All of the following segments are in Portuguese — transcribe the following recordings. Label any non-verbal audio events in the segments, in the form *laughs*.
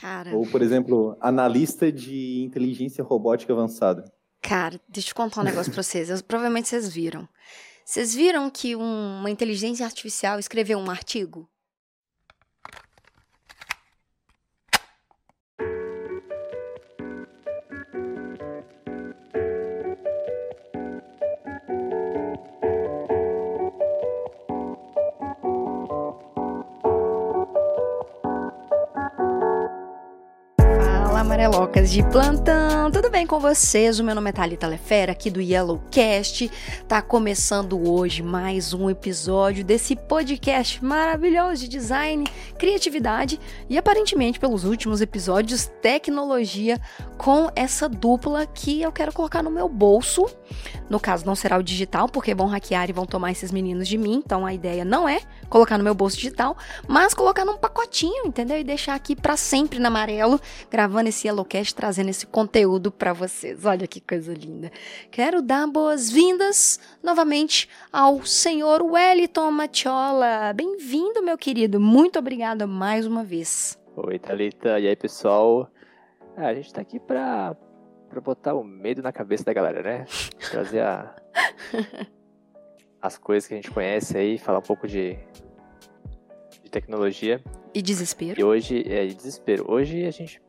Cara. Ou, por exemplo, analista de inteligência robótica avançada. Cara, deixa eu contar um negócio pra vocês. Eu, provavelmente vocês viram. Vocês viram que um- uma inteligência artificial escreveu um artigo? Fala, amarelocas de plantão, tudo bem com vocês? O meu nome é Thalita Lefera, aqui do Yellowcast. Tá começando hoje mais um episódio desse podcast maravilhoso de design, criatividade e aparentemente pelos últimos episódios tecnologia com essa dupla que eu quero colocar no meu bolso. No caso não será o digital, porque vão hackear e vão tomar esses meninos de mim, então a ideia não é colocar no meu bolso digital, mas colocar num pacotinho, entendeu? E deixar aqui pra sempre na amarelo, gravando esse Yellowcast, trazendo esse conteúdo pra vocês. Olha que coisa linda. Quero dar boas-vindas novamente ao senhor Wellington Matiola. Bem-vindo, meu querido. Muito obrigada mais uma vez. Oi, Thalita. E aí, pessoal? Ah, a gente tá aqui pra, pra botar o medo na cabeça da galera, né? *laughs* Trazer a- as coisas que a gente conhece aí, falar um pouco de, de tecnologia. E desespero. E hoje, é, e desespero. Hoje a gente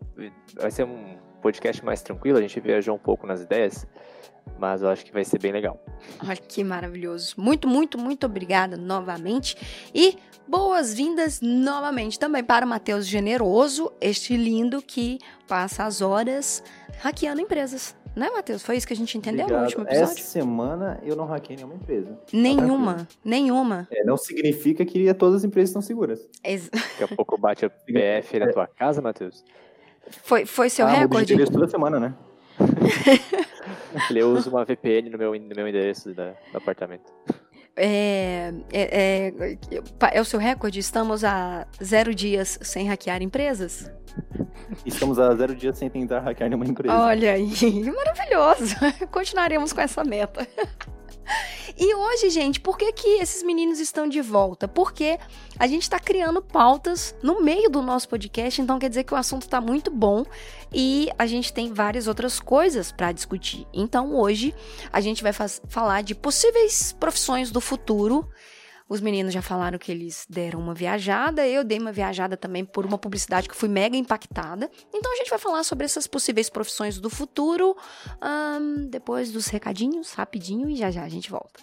vai ser um podcast mais tranquilo, a gente viajou um pouco nas ideias, mas eu acho que vai ser bem legal. Olha que maravilhoso. Muito, muito, muito obrigada novamente. E boas-vindas novamente também para o Matheus Generoso, este lindo que passa as horas hackeando empresas. Né, Matheus? Foi isso que a gente entendeu no Obrigado. último episódio? Essa semana eu não hackei nenhuma empresa. Nenhuma, nenhuma. É, não significa que todas as empresas estão seguras. Ex- *laughs* Daqui a pouco bate o PF na tua casa, Matheus. Foi, foi seu ah, recorde? endereço toda semana, né? *laughs* *laughs* Eu uso uma VPN no meu, no meu endereço da- do apartamento. É, é, é, é o seu recorde? Estamos há zero dias sem hackear empresas? Estamos a zero dias sem tentar hackear nenhuma empresa. Olha aí, *laughs* maravilhoso. Continuaremos com essa meta. E hoje, gente, por que, que esses meninos estão de volta? Porque a gente está criando pautas no meio do nosso podcast, então quer dizer que o assunto está muito bom e a gente tem várias outras coisas para discutir. Então hoje a gente vai falar de possíveis profissões do futuro. Os meninos já falaram que eles deram uma viajada, eu dei uma viajada também por uma publicidade que fui mega impactada. Então a gente vai falar sobre essas possíveis profissões do futuro, ahn, depois dos recadinhos, rapidinho, e já já a gente volta.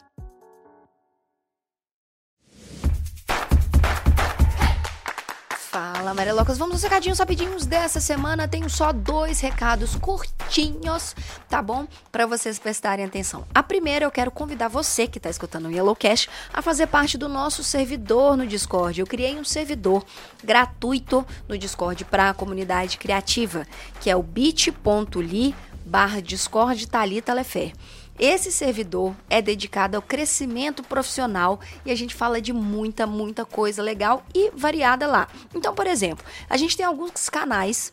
Fala, Amarelocas. Vamos aos recadinhos rapidinhos dessa semana. Tenho só dois recados curtinhos, tá bom? Para vocês prestarem atenção. A primeira, eu quero convidar você que tá escutando o Yellowcast a fazer parte do nosso servidor no Discord. Eu criei um servidor gratuito no Discord para a comunidade criativa, que é o bit.ly barra Discord Lefer. Esse servidor é dedicado ao crescimento profissional e a gente fala de muita, muita coisa legal e variada lá. Então, por exemplo, a gente tem alguns canais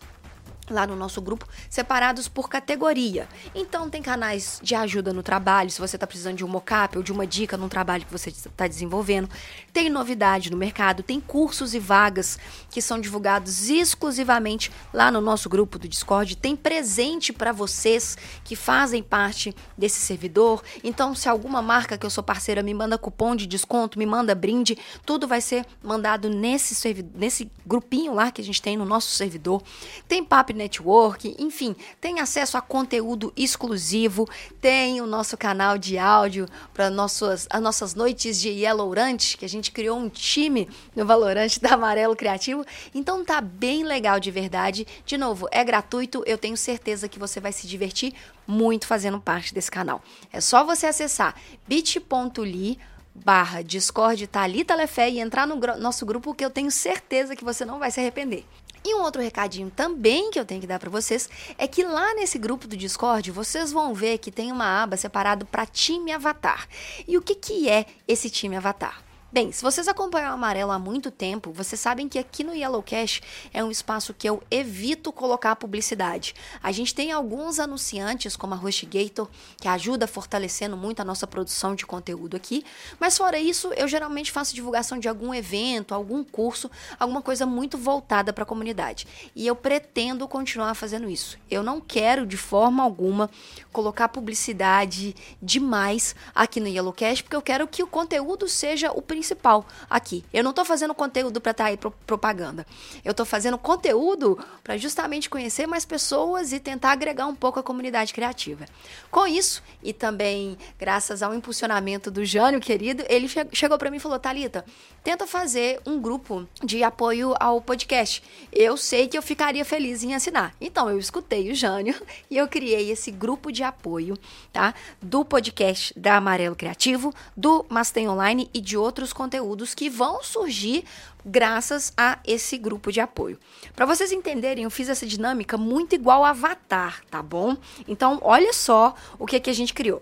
lá no nosso grupo separados por categoria. Então tem canais de ajuda no trabalho, se você está precisando de um mockup ou de uma dica num trabalho que você está desenvolvendo. Tem novidade no mercado, tem cursos e vagas que são divulgados exclusivamente lá no nosso grupo do Discord. Tem presente para vocês que fazem parte desse servidor. Então, se alguma marca que eu sou parceira me manda cupom de desconto, me manda brinde, tudo vai ser mandado nesse, servi- nesse grupinho lá que a gente tem no nosso servidor. Tem papo network, enfim, tem acesso a conteúdo exclusivo, tem o nosso canal de áudio para nossas as nossas noites de Yellowrant, que a gente criou um time no Valorant *laughs* da Amarelo Criativo. Então tá bem legal de verdade. De novo, é gratuito, eu tenho certeza que você vai se divertir muito fazendo parte desse canal. É só você acessar bit.ly barra Discord Thalita Lefé e entrar no gru- nosso grupo que eu tenho certeza que você não vai se arrepender. E um outro recadinho também que eu tenho que dar para vocês é que lá nesse grupo do Discord vocês vão ver que tem uma aba separada para time Avatar. E o que, que é esse time Avatar? Bem, se vocês acompanham o Amarelo há muito tempo, vocês sabem que aqui no Yellow Cash é um espaço que eu evito colocar publicidade. A gente tem alguns anunciantes, como a HostGator, que ajuda fortalecendo muito a nossa produção de conteúdo aqui, mas fora isso, eu geralmente faço divulgação de algum evento, algum curso, alguma coisa muito voltada para a comunidade. E eu pretendo continuar fazendo isso. Eu não quero de forma alguma colocar publicidade demais aqui no Yellow Cash, porque eu quero que o conteúdo seja o principal principal aqui. Eu não estou fazendo conteúdo para estar tá aí pro propaganda. Eu estou fazendo conteúdo para justamente conhecer mais pessoas e tentar agregar um pouco a comunidade criativa. Com isso, e também graças ao impulsionamento do Jânio, querido, ele che chegou para mim e falou: Talita, tenta fazer um grupo de apoio ao podcast. Eu sei que eu ficaria feliz em assinar. Então eu escutei o Jânio *laughs* e eu criei esse grupo de apoio, tá? Do podcast da Amarelo Criativo, do Mastem Online e de outros outros conteúdos que vão surgir graças a esse grupo de apoio. Para vocês entenderem, eu fiz essa dinâmica muito igual Avatar, tá bom? Então, olha só o que, que a gente criou.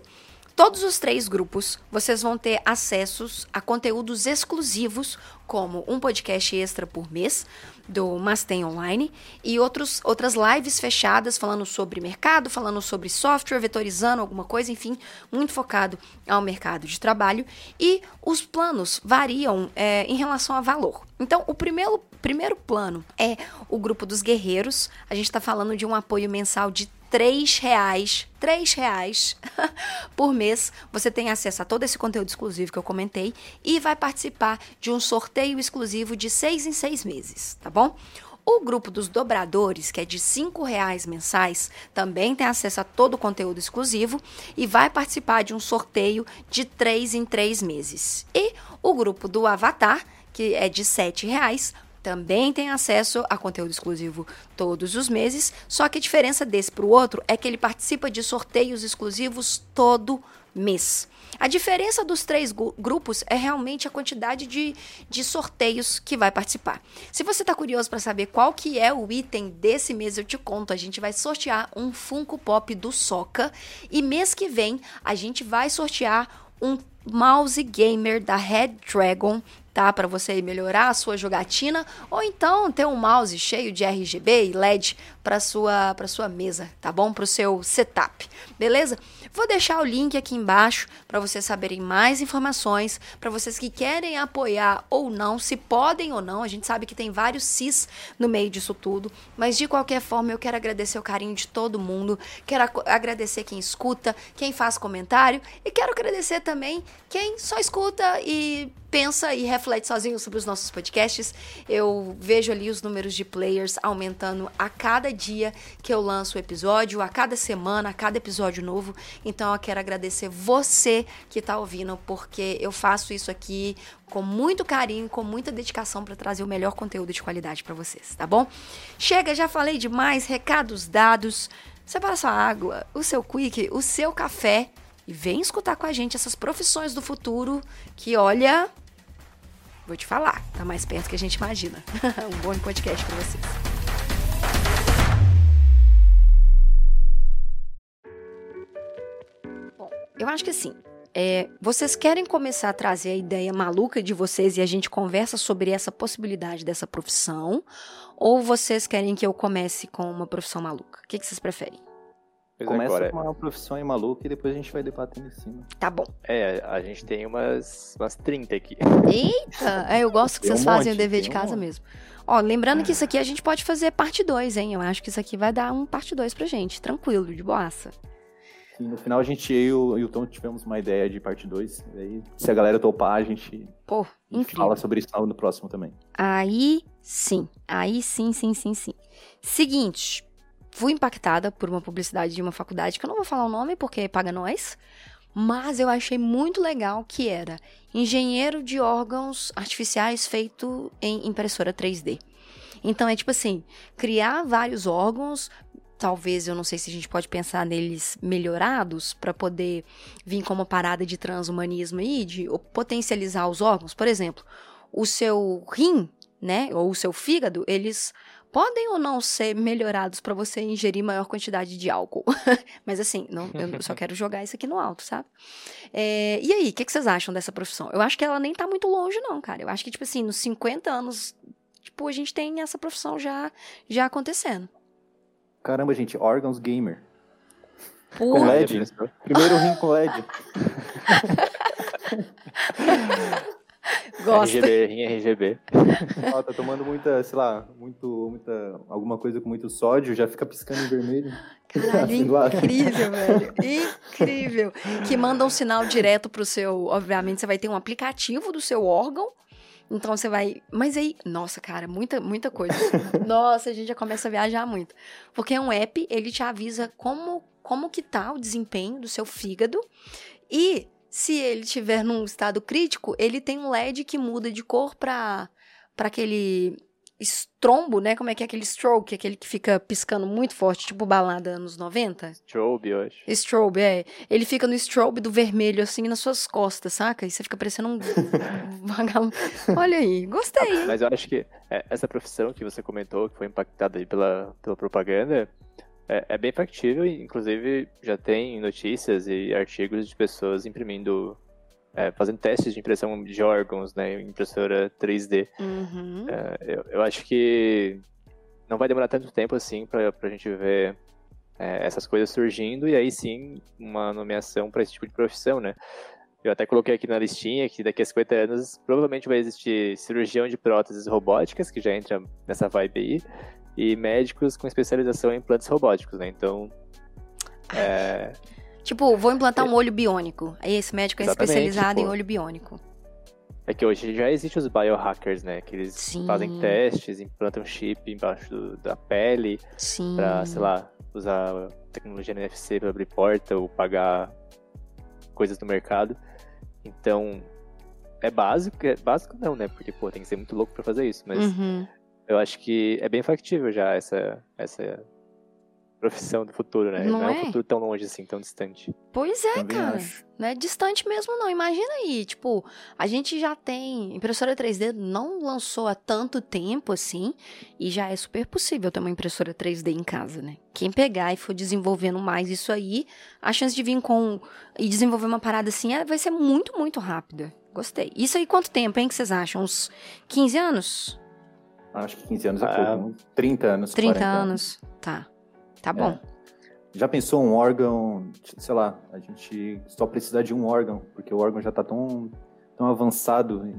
Todos os três grupos, vocês vão ter acessos a conteúdos exclusivos, como um podcast extra por mês do Mastem Online e outros, outras lives fechadas falando sobre mercado, falando sobre software, vetorizando alguma coisa, enfim, muito focado ao mercado de trabalho. E os planos variam é, em relação a valor. Então, o primeiro, primeiro plano é o grupo dos guerreiros. A gente está falando de um apoio mensal de três reais, três reais *laughs* por mês, você tem acesso a todo esse conteúdo exclusivo que eu comentei e vai participar de um sorteio exclusivo de seis em seis meses, tá bom? O grupo dos dobradores, que é de R$ reais mensais, também tem acesso a todo o conteúdo exclusivo e vai participar de um sorteio de três em três meses. E o grupo do Avatar, que é de R$ reais, também tem acesso a conteúdo exclusivo todos os meses, só que a diferença desse para o outro é que ele participa de sorteios exclusivos todo mês. A diferença dos três grupos é realmente a quantidade de, de sorteios que vai participar. Se você está curioso para saber qual que é o item desse mês, eu te conto. A gente vai sortear um Funko Pop do Soca e mês que vem a gente vai sortear um mouse gamer da Red Dragon tá? Para você melhorar a sua jogatina ou então ter um mouse cheio de RGB e LED para sua para sua mesa, tá bom? Para o seu setup, beleza? Vou deixar o link aqui embaixo para vocês saberem mais informações, para vocês que querem apoiar ou não, se podem ou não. A gente sabe que tem vários cis no meio disso tudo, mas de qualquer forma eu quero agradecer o carinho de todo mundo, quero agradecer quem escuta, quem faz comentário e quero agradecer também quem só escuta e pensa e reflete sozinho sobre os nossos podcasts. Eu vejo ali os números de players aumentando a cada dia que eu lanço o episódio, a cada semana, a cada episódio novo. Então eu quero agradecer você que está ouvindo, porque eu faço isso aqui com muito carinho, com muita dedicação para trazer o melhor conteúdo de qualidade para vocês, tá bom? Chega, já falei demais, recados dados. Separa sua água, o seu quick, o seu café e vem escutar com a gente essas profissões do futuro que, olha, vou te falar, tá mais perto que a gente imagina. *laughs* um bom podcast para vocês. Eu acho que assim, é, vocês querem começar a trazer a ideia maluca de vocês e a gente conversa sobre essa possibilidade dessa profissão? Ou vocês querem que eu comece com uma profissão maluca? O que, que vocês preferem? Pois Começa agora, com uma profissão aí maluca e depois a gente vai debatendo em cima. Tá bom. É, a gente tem umas, umas 30 aqui. Eita! É, eu gosto que tem vocês um fazem monte, o dever de casa um mesmo. Ó, lembrando que isso aqui a gente pode fazer parte 2, hein? Eu acho que isso aqui vai dar um parte 2 pra gente. Tranquilo, de boaça. Sim, no final a gente, eu e o Tom tivemos uma ideia de parte 2. Aí, se a galera topar, a gente, Pô, fala sobre isso no próximo também. Aí sim. Aí sim, sim, sim, sim. Seguinte, fui impactada por uma publicidade de uma faculdade, que eu não vou falar o nome porque paga nós, mas eu achei muito legal que era engenheiro de órgãos artificiais feito em impressora 3D. Então é tipo assim, criar vários órgãos, talvez eu não sei se a gente pode pensar neles melhorados para poder vir como uma parada de transhumanismo aí, de potencializar os órgãos. Por exemplo, o seu rim, né, ou o seu fígado, eles podem ou não ser melhorados para você ingerir maior quantidade de álcool. *laughs* Mas assim, não, eu só quero jogar isso aqui no alto, sabe? É, e aí, o que, que, vocês acham dessa profissão? Eu acho que ela nem tá muito longe, não, cara. Eu acho que, tipo assim, nos 50 anos, tipo, a gente tem essa profissão já, já acontecendo. Caramba, gente, órgãos gamer. Com LED. Primeiro rim com LED. *laughs* Gosta. RGB, rim RGB. Ó, tá tomando muita, sei lá, muito, muita, alguma coisa com muito sódio, já fica piscando em vermelho. Caralho, *laughs* incrível, velho. *laughs* Incrível. Que manda um sinal direto pro seu. Obviamente, você vai ter um aplicativo do seu órgão. Então você vai. Mas aí, nossa, cara, muita, muita coisa. *laughs* nossa, a gente já começa a viajar muito. Porque é um app, ele te avisa como, como que tá o desempenho do seu fígado. E se ele estiver num estado crítico, ele tem um LED que muda de cor para aquele estrombo, né? Como é que é aquele stroke, aquele que fica piscando muito forte, tipo balada anos 90? Strobe, eu acho. Strobe, é. Ele fica no strobe do vermelho, assim, nas suas costas, saca? E você fica parecendo um *laughs* vagalume. Olha aí, gostei. Mas eu acho que é, essa profissão que você comentou, que foi impactada aí pela, pela propaganda, é, é bem factível, inclusive já tem notícias e artigos de pessoas imprimindo, é, fazendo testes de impressão de órgãos, né, impressora 3D. Uhum. É, eu, eu, acho que não vai demorar tanto tempo assim para a gente ver é, essas coisas surgindo e aí sim uma nomeação para esse tipo de profissão, né? Eu até coloquei aqui na listinha que daqui a 50 anos provavelmente vai existir cirurgião de próteses robóticas, que já entra nessa vibe aí, e médicos com especialização em implantes robóticos, né? Então. É... Tipo, vou implantar um olho biônico. Aí esse médico é Exatamente, especializado tipo... em olho biônico. É que hoje já existem os biohackers, né? Que eles Sim. fazem testes, implantam chip embaixo do, da pele Sim. pra, sei lá, usar tecnologia NFC para abrir porta ou pagar coisas do mercado. Então, é básico, é básico não, né? Porque, pô, tem que ser muito louco para fazer isso, mas uhum eu acho que é bem factível já essa, essa profissão do futuro, né? Não, não é? um futuro tão longe assim, tão distante. Pois é, Também cara. acho. Não é distante mesmo, não. Imagina aí, tipo, a gente já tem. Impressora 3D não lançou há tanto tempo assim, e já é super possível ter uma impressora 3D em casa, né? Quem pegar e for desenvolvendo mais isso aí, a chance de vir com. e desenvolver uma parada assim é, vai ser muito, muito rápida. Gostei. Isso aí quanto tempo, hein, que vocês acham? Uns 15 anos? Acho que 15 anos é ah, pouco. 30 anos. 30 anos. Tá. Tá bom. É. Já pensou um órgão, sei lá, a gente só precisa de um órgão, porque o órgão já tá tão, tão avançado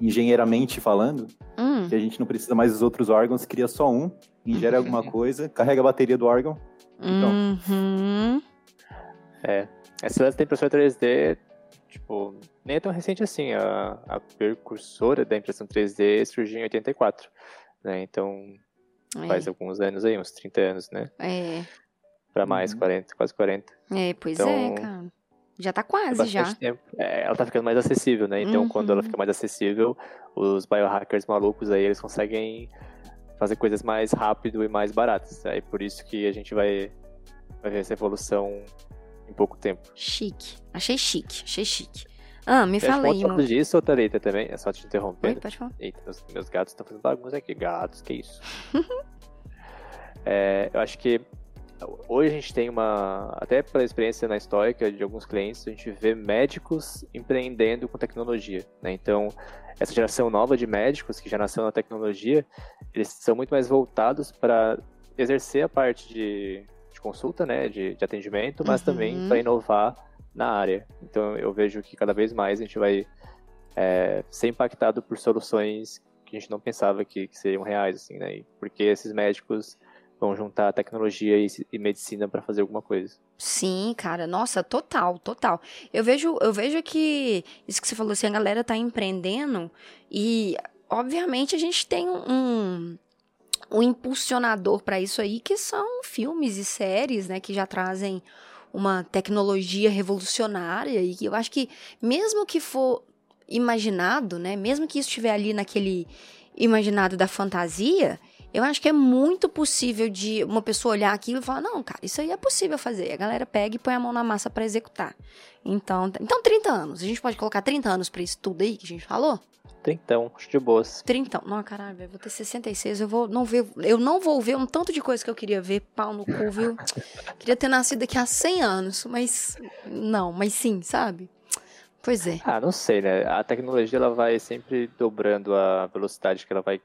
engenheiramente falando, hum. que a gente não precisa mais dos outros órgãos, cria só um, ingere alguma *laughs* coisa, carrega a bateria do órgão. Então. Uhum. É. Essa lance da impressora 3D Tipo, nem é tão recente assim. A, a precursora da impressão 3D surgiu em 84. Né? Então, é. faz alguns anos aí, uns 30 anos, né? É. Pra mais, uhum. 40, quase 40. É, pois é, então, é, cara. Já tá quase, já. É, ela tá ficando mais acessível, né? Então, uhum. quando ela fica mais acessível, os biohackers malucos aí, eles conseguem fazer coisas mais rápido e mais baratas. É por isso que a gente vai, vai ver essa evolução em pouco tempo. Chique. Achei chique, achei chique. Ah, me fala aí, mano. disso, Thalita, também? É só te interromper. Oi, pode falar. Eita, meus, meus gatos estão fazendo bagunça aqui. Gatos, que isso? *laughs* é, eu acho que hoje a gente tem uma, até pela experiência na histórica de alguns clientes, a gente vê médicos empreendendo com tecnologia, né? Então, essa geração nova de médicos que já nasceu na tecnologia, eles são muito mais voltados para exercer a parte de consulta, né, de, de atendimento, mas uhum. também para inovar na área. Então eu vejo que cada vez mais a gente vai é, ser impactado por soluções que a gente não pensava que, que seriam reais, assim, né? Porque esses médicos vão juntar tecnologia e, e medicina para fazer alguma coisa. Sim, cara, nossa, total, total. Eu vejo, eu vejo que isso que você falou assim, a galera tá empreendendo e obviamente a gente tem um um impulsionador para isso aí, que são filmes e séries, né, que já trazem uma tecnologia revolucionária e eu acho que mesmo que for imaginado, né, mesmo que isso estiver ali naquele imaginado da fantasia, Eu acho que é muito possível de uma pessoa olhar aquilo e falar: não, cara, isso aí é possível fazer. E a galera pega e põe a mão na massa para executar. Então, então, 30 anos. A gente pode colocar 30 anos pra isso tudo aí que a gente falou? Trintão, acho de boas. Trintão. Não, caralho, velho, vou ter 66, eu vou não ver, eu não vou ver um tanto de coisa que eu queria ver, pau no cu, viu? *laughs* queria ter nascido daqui a 100 anos, mas não, mas sim, sabe? Pois é. Ah, não sei, né? A tecnologia ela vai sempre dobrando a velocidade que ela vai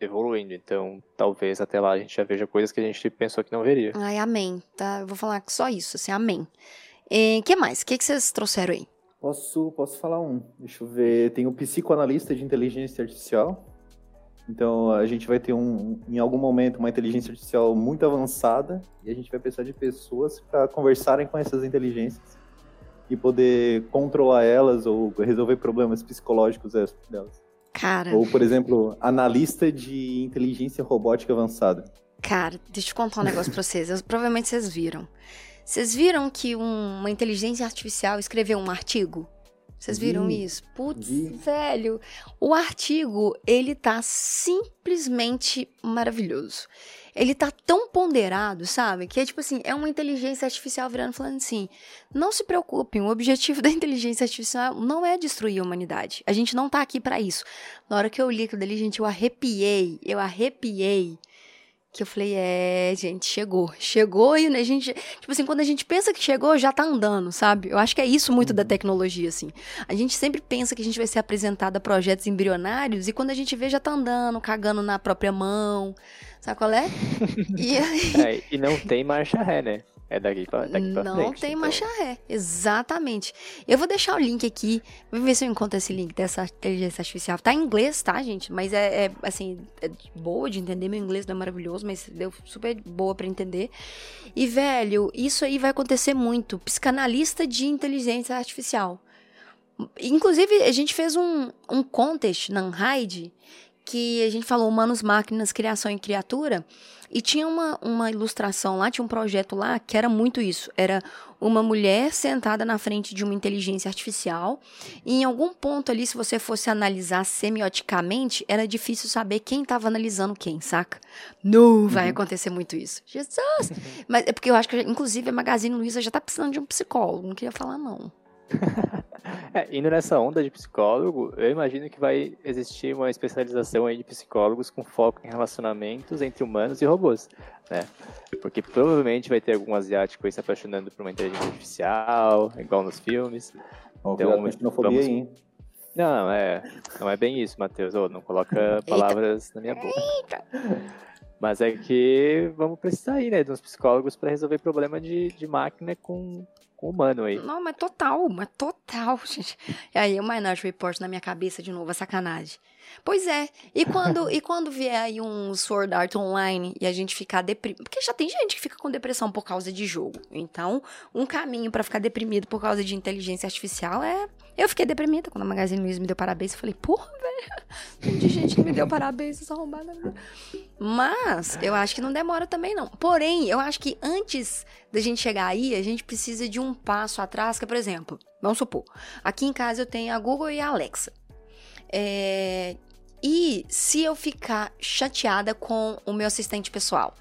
evoluindo, então talvez até lá a gente já veja coisas que a gente pensou que não veria. Ai, amém, tá? Eu vou falar só isso, assim, amém. O que mais? O que, que vocês trouxeram aí? Posso, posso falar um. Deixa eu ver. Tem o psicoanalista de inteligência artificial. Então a gente vai ter um, em algum momento uma inteligência artificial muito avançada e a gente vai precisar de pessoas para conversarem com essas inteligências e poder controlar elas ou resolver problemas psicológicos delas. Cara. Ou, por exemplo, analista de inteligência robótica avançada. Cara, deixa eu contar um negócio pra vocês. Eu, provavelmente vocês viram. Vocês viram que um, uma inteligência artificial escreveu um artigo? Vocês viram vi, isso? Putz, vi. velho. O artigo, ele tá simplesmente maravilhoso. Ele tá tão ponderado, sabe? Que é tipo assim, é uma inteligência artificial virando falando assim: não se preocupem, o objetivo *laughs* da inteligência artificial não é destruir a humanidade. A gente não tá aqui para isso. Na hora que eu li aquilo dali, gente, eu arrepiei, eu arrepiei que eu falei, é, gente, chegou. Chegou e a gente. Tipo assim, quando a gente pensa que chegou, já tá andando, sabe? Eu acho que é isso muito da uhum. tecnologia, assim. A gente sempre pensa que a gente vai ser apresentado a projetos embrionários e quando a gente vê, já tá andando, cagando na própria mão. Sabe qual é? *laughs* e, aí... é, e não tem marcha ré, né? É daqui pra, daqui pra Não frente, tem então. marcha ré, exatamente. Eu vou deixar o link aqui, vou ver se eu encontro esse link dessa inteligência artificial. Tá em inglês, tá, gente? Mas é, é assim, é boa de entender. Meu inglês não é maravilhoso, mas deu super boa para entender. E, velho, isso aí vai acontecer muito. Psicanalista de inteligência artificial. Inclusive, a gente fez um, um contest na Unhide que a gente falou humanos, máquinas, criação e criatura. E tinha uma, uma ilustração lá, tinha um projeto lá que era muito isso. Era uma mulher sentada na frente de uma inteligência artificial. E em algum ponto ali, se você fosse analisar semioticamente, era difícil saber quem estava analisando quem, saca? Não vai uhum. acontecer muito isso. Jesus! Mas é porque eu acho que, inclusive, a Magazine Luiza já tá precisando de um psicólogo. Não queria falar, não. *laughs* É, indo nessa onda de psicólogo, eu imagino que vai existir uma especialização aí de psicólogos com foco em relacionamentos entre humanos e robôs, né? Porque provavelmente vai ter algum asiático aí se apaixonando por uma inteligência artificial, igual nos filmes. Então, vamos... aí, Não, é, não é bem isso, Matheus. Oh, não coloca palavras Eita. na minha boca. Eita. Mas é que vamos precisar aí, né, de uns psicólogos para resolver problema de, de máquina com humano aí. Não, mas total, mas total, *laughs* gente. E aí o Minority Report na minha cabeça de novo, é sacanagem. Pois é. E quando, e quando vier aí um Sword Art Online e a gente ficar deprimido. Porque já tem gente que fica com depressão por causa de jogo. Então, um caminho para ficar deprimido por causa de inteligência artificial é. Eu fiquei deprimida quando a Magazine Luiza me deu parabéns. Eu falei, porra, velho. De gente que me deu parabéns, essa arrombada. Mas, eu acho que não demora também, não. Porém, eu acho que antes da gente chegar aí, a gente precisa de um passo atrás, que, por exemplo, vamos supor, aqui em casa eu tenho a Google e a Alexa. É... E se eu ficar chateada com o meu assistente pessoal?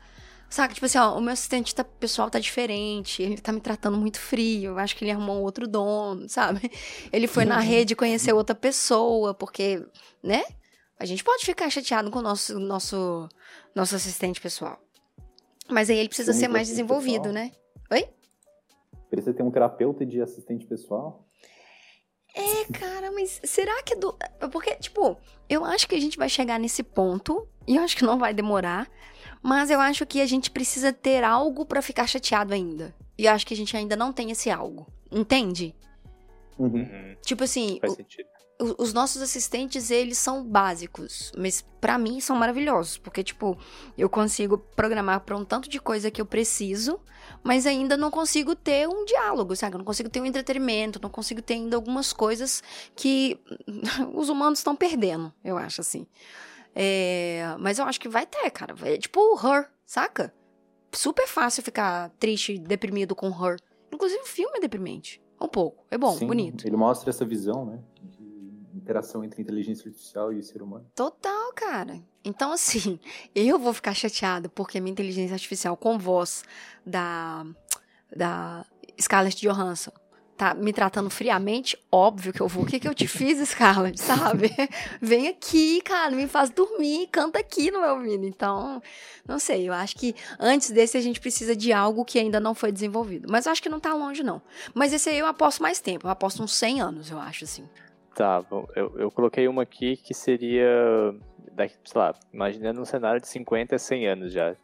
Saca, tipo assim, ó, o meu assistente tá, pessoal tá diferente, ele tá me tratando muito frio, eu acho que ele arrumou um outro dono, *laughs* sabe? Ele foi na rede conhecer outra pessoa, porque, né? A gente pode ficar chateado com o nosso, nosso, nosso assistente pessoal. Mas aí ele precisa ser mais desenvolvido, pessoal. né? Oi? Precisa ter um terapeuta de assistente pessoal? É, cara, mas será que é do. Porque, tipo, eu acho que a gente vai chegar nesse ponto, e eu acho que não vai demorar, mas eu acho que a gente precisa ter algo para ficar chateado ainda. E eu acho que a gente ainda não tem esse algo. Entende? Uhum. Tipo assim. Faz sentido os nossos assistentes, eles são básicos, mas para mim são maravilhosos, porque tipo, eu consigo programar para um tanto de coisa que eu preciso, mas ainda não consigo ter um diálogo, sabe? Eu não consigo ter um entretenimento, não consigo ter ainda algumas coisas que *laughs* os humanos estão perdendo, eu acho assim. É, mas eu acho que vai ter, cara. É tipo Her, saca? Super fácil ficar triste, deprimido com Her. Inclusive o filme é deprimente. Um pouco. É bom, Sim, bonito. Ele mostra essa visão, né? Interação entre inteligência artificial e ser humano. Total, cara. Então, assim, *laughs* eu vou ficar chateada porque minha inteligência artificial com voz da, da Scarlett Johansson tá me tratando friamente, óbvio que eu vou. O que, que eu te fiz, *laughs* Scarlett, sabe? *laughs* Vem aqui, cara, me faz dormir, canta aqui no meu ouvido. Então, não sei, eu acho que antes desse a gente precisa de algo que ainda não foi desenvolvido. Mas eu acho que não tá longe, não. Mas esse aí eu aposto mais tempo, eu aposto uns 100 anos, eu acho, assim. Tá, eu, eu coloquei uma aqui que seria, daqui, sei lá, imaginando um cenário de 50 a 100 anos já.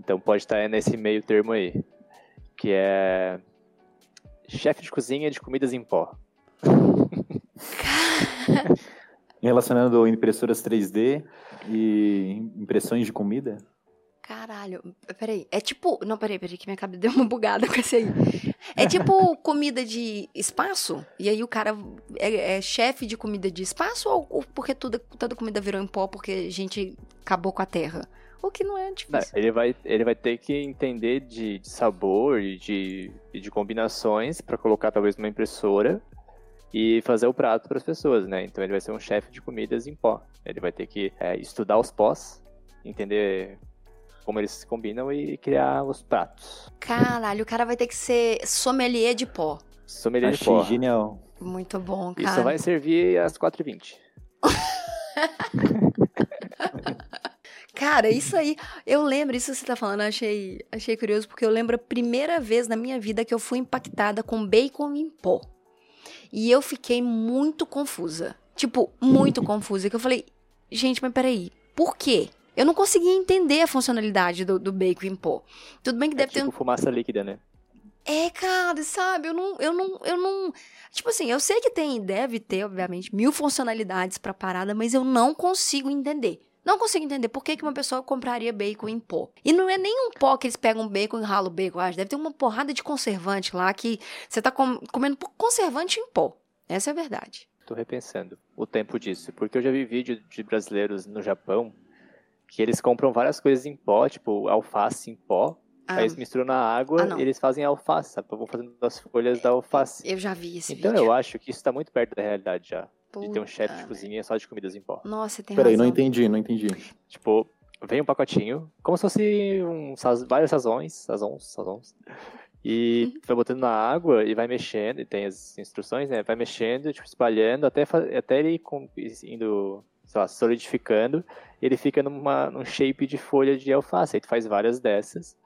Então pode estar nesse meio termo aí, que é chefe de cozinha de comidas em pó. Relacionando impressoras 3D e impressões de comida? Caralho, peraí. É tipo. Não, peraí, peraí, que minha cabeça *laughs* deu uma bugada com esse aí. É tipo *laughs* comida de espaço? E aí o cara é, é chefe de comida de espaço ou, ou, porque tudo, toda comida virou em pó porque a gente acabou com a terra? O que não é difícil. Não, ele, vai, ele vai ter que entender de, de sabor e de, de combinações para colocar talvez numa impressora e fazer o prato para as pessoas, né? Então ele vai ser um chefe de comidas em pó. Ele vai ter que é, estudar os pós, entender como eles se combinam e criar os pratos. Caralho, o cara vai ter que ser sommelier de pó. Sommelier Achei de pó. genial. Muito bom, cara. Isso vai servir às 4h20. *laughs* Cara, isso aí, eu lembro, isso que você tá falando, achei, achei curioso, porque eu lembro a primeira vez na minha vida que eu fui impactada com bacon em pó. E eu fiquei muito confusa. Tipo, muito *laughs* confusa. Que eu falei, gente, mas peraí, por quê? Eu não conseguia entender a funcionalidade do, do bacon em pó. Tudo bem que é deve tipo ter. Um... fumaça líquida, né? É, cara, sabe? Eu não, eu não, eu não. Tipo assim, eu sei que tem, deve ter, obviamente, mil funcionalidades pra parada, mas eu não consigo entender. Não consigo entender por que, que uma pessoa compraria bacon em pó. E não é nem um pó que eles pegam bacon e ralam bacon. Acho. Deve ter uma porrada de conservante lá que você tá com, comendo conservante em pó. Essa é a verdade. Tô repensando o tempo disso. Porque eu já vi vídeo de brasileiros no Japão que eles compram várias coisas em pó, tipo alface em pó. Ah. Aí eles misturam na água ah, e eles fazem alface, sabe? Vão fazendo as folhas da alface. Eu já vi esse então, vídeo. Então eu acho que isso tá muito perto da realidade já. Puta. De ter um chefe de cozinha só de comidas em pó. Nossa, tem Peraí, razão. não entendi, não entendi. Tipo, vem um pacotinho, como se fosse um, vários sazões, sazons, sazons. E uhum. vai botando na água e vai mexendo, e tem as instruções, né? Vai mexendo, tipo, espalhando, até, até ele indo, sei lá, solidificando. Ele fica numa, num shape de folha de alface. Aí tu faz várias dessas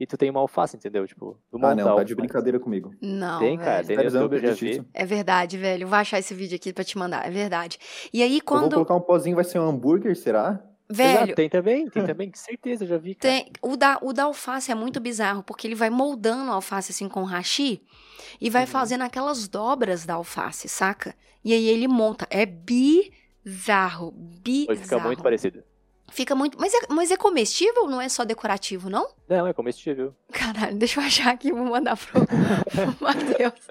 e tu tem uma alface, entendeu? Tipo, do Ah, não, tá de brincadeira comigo. Não, Tem, cara, tem no YouTube, eu já vi. É verdade, velho. Vou achar esse vídeo aqui pra te mandar, é verdade. E aí, quando... Eu vou colocar um pozinho, vai ser um hambúrguer, será? Velho... Exato, tem também, tem também, com certeza, já vi. Cara. Tem, o, da, o da alface é muito bizarro, porque ele vai moldando a alface assim com hashi e vai uhum. fazendo aquelas dobras da alface, saca? E aí ele monta. É bizarro, bizarro. Fica muito parecido. Fica muito. Mas é, mas é comestível? Não é só decorativo, não? Não, é comestível. Caralho, deixa eu achar aqui, vou mandar pro, pro *laughs* Matheus.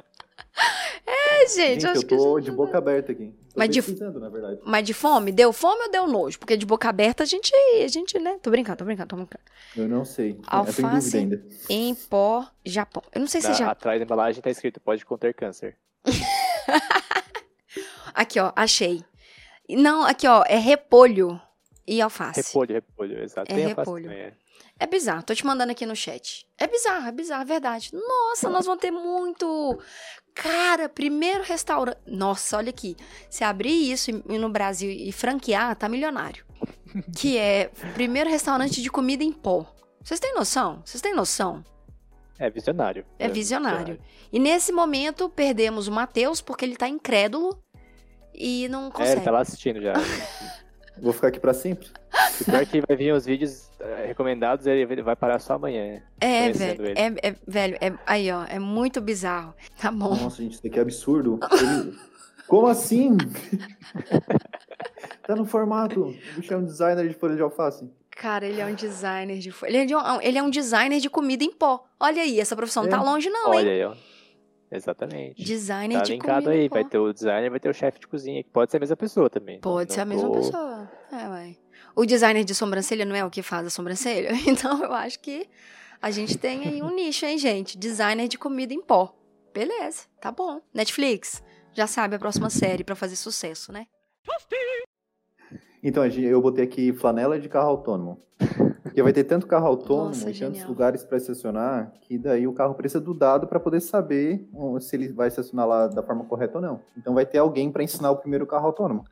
É, gente, gente acho eu tô que de boca aberta aqui. Tô mas de, na verdade. mas de fome? Deu fome ou deu nojo? Porque de boca aberta a gente, a gente, né? Tô brincando, tô brincando, tô brincando. Eu não sei. Alface ainda. em pó, Japão. Eu não sei se já... Atrás da embalagem tá escrito, pode conter câncer. *laughs* aqui, ó, achei. Não, aqui, ó, é repolho e alface. Repolho, repolho, exato. É Tem repolho. É. é bizarro, tô te mandando aqui no chat. É bizarro, é bizarro, é verdade. Nossa, nós vamos ter muito. Cara, primeiro restaurante. Nossa, olha aqui. Se abrir isso no Brasil e franquear, tá milionário. que é primeiro restaurante de comida em pó. Vocês têm noção? Vocês têm noção? É visionário. É visionário. É visionário. E nesse momento perdemos o Matheus porque ele tá incrédulo e não consegue. É, ele tá lá assistindo já. *laughs* Vou ficar aqui pra sempre. O pior é que vai vir os vídeos eh, recomendados, ele vai parar só amanhã. É, velho. É, é, velho, é, aí, ó, é muito bizarro. Tá bom. Nossa, gente, isso aqui é absurdo. Ele... Como assim? *laughs* tá no formato. O bicho é um designer de folha de alface. Cara, ele é um designer de folha. Ele é um, ele é um designer de comida em pó. Olha aí, essa profissão é. não tá longe, não, Olha hein? aí, ó. Exatamente. Designer tá de linkado aí, vai ter o designer, vai ter o chefe de cozinha, que pode ser a mesma pessoa também. Pode não, ser a mesma tô... pessoa. É, vai. O designer de sobrancelha não é o que faz a sobrancelha? *laughs* Então eu acho que a gente tem aí um nicho, hein, gente? Designer de comida em pó. Beleza, tá bom. Netflix, já sabe a próxima série para fazer sucesso, né? Então, eu botei aqui flanela de carro autônomo. Porque vai ter tanto carro autônomo Nossa, e tantos genial. lugares para estacionar que daí o carro precisa do dado para poder saber ó, se ele vai estacionar lá da forma correta ou não. Então vai ter alguém para ensinar o primeiro carro autônomo.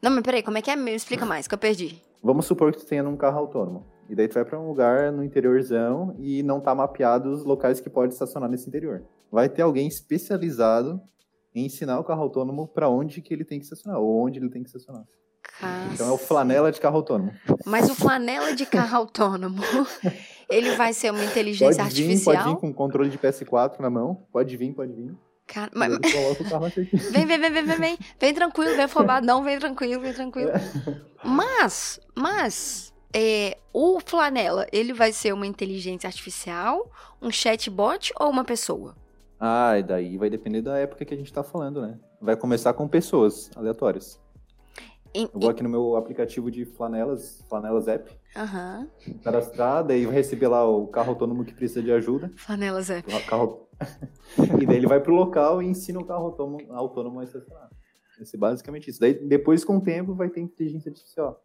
Não, mas peraí, como é que é? Me explica mais, que eu perdi. Vamos supor que tu tenha um carro autônomo. E daí tu vai para um lugar no interiorzão e não tá mapeado os locais que pode estacionar nesse interior. Vai ter alguém especializado em ensinar o carro autônomo para onde que ele tem que estacionar ou onde ele tem que estacionar. Então é o flanela de carro autônomo. Mas o flanela de carro autônomo, *laughs* ele vai ser uma inteligência Pode vir, artificial? pode vir com controle de PS4 na mão. Pode vir, pode vir. Cara, mas-. *laughs* Vem, vem, vem, vem, vem, vem. Vem tranquilo, vem afobadão, vem tranquilo, vem tranquilo. Mas, mas, é, o Flanela, ele vai ser uma inteligência artificial, um chatbot ou uma pessoa? Ah, e daí vai depender da época que a gente tá falando, né? Vai começar com pessoas aleatórias. Eu vou aqui no meu aplicativo de flanelas, flanelas app, Aham, cadastrar, daí vai receber lá o carro autônomo que precisa de ajuda. Flanela Zé. o carro... *laughs* e daí ele vai pro local e ensina o carro autônomo, autônomo a estacionar. Vai ser basicamente isso. Daí depois, com o tempo, vai ter inteligência artificial.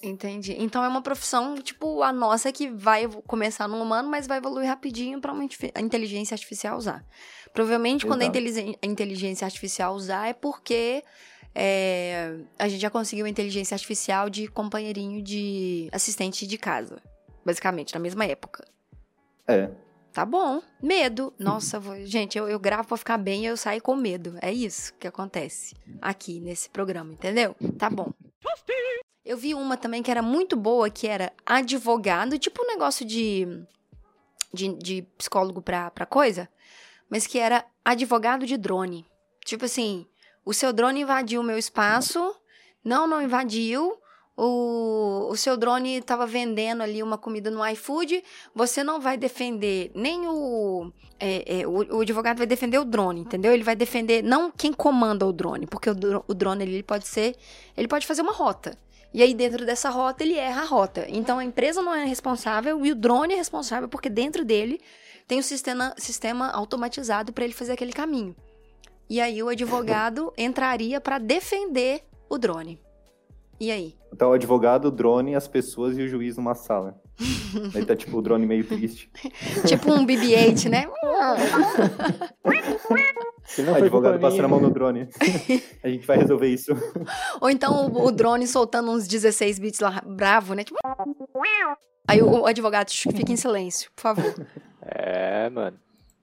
Entendi. Então é uma profissão, tipo, a nossa que vai começar no humano, mas vai evoluir rapidinho para uma inteligência artificial usar. Provavelmente, quando Exato. inteligen- a inteligência artificial usar, é porque é, a gente já conseguiu inteligência artificial de companheirinho de assistente de casa. Basicamente, na mesma época. É. Tá bom. Medo. Nossa, vou- gente, eu, eu gravo pra ficar bem e eu saio com medo. É isso que acontece aqui nesse programa, entendeu? Tá bom. Eu vi uma também que era muito boa, que era advogado, tipo um negócio de, de, de psicólogo pra, pra coisa, mas que era advogado de drone. Tipo assim, o seu drone invadiu o meu espaço, não, não invadiu, o, o seu drone tava vendendo ali uma comida no iFood, você não vai defender nem o, é, é, o. o advogado vai defender o drone, entendeu? Ele vai defender não quem comanda o drone, porque o, o drone ele pode ser. Ele pode fazer uma rota. E aí, dentro dessa rota, ele erra a rota. Então, a empresa não é responsável e o drone é responsável porque dentro dele tem um sistema, sistema automatizado para ele fazer aquele caminho. E aí, o advogado entraria para defender o drone. E aí? Tá o advogado, o drone, as pessoas e o juiz numa sala. Aí tá tipo o drone meio triste. *laughs* Tipo um BB-8, né? Se O advogado passando a mão no drone. *laughs* a gente vai resolver isso. Ou então o, o drone soltando uns 16 bits lá, bravo, né? Tipo... Aí o, o advogado fica em silêncio, por favor. É, mano.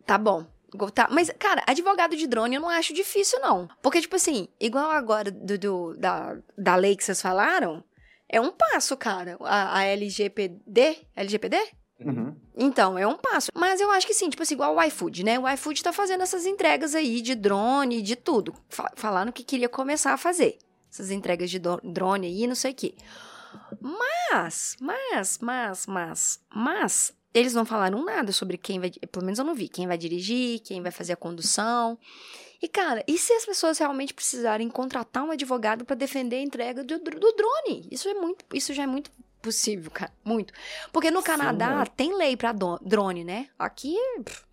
Tá bom. Tá. Mas, cara, advogado de drone eu não acho difícil, não. Porque, tipo assim, igual agora do, do- da, da lei que vocês falaram, é um passo, cara. A, a LGPD? LGPD? Uhum. Então, é um passo. Mas eu acho que sim, tipo assim, igual o iFood, né? O iFood tá fazendo essas entregas aí de drone, de tudo. Fa- Falando que queria começar a fazer. Essas entregas de drone aí, não sei o quê. Mas, mas, mas, mas, mas, eles não falaram nada sobre quem vai. Pelo menos eu não vi. Quem vai dirigir, quem vai fazer a condução. E, cara, e se as pessoas realmente precisarem contratar um advogado para defender a entrega do, do drone? Isso é muito, isso já é muito possível, cara. Muito. Porque no Sim, Canadá é. tem lei pra do- drone, né? Aqui,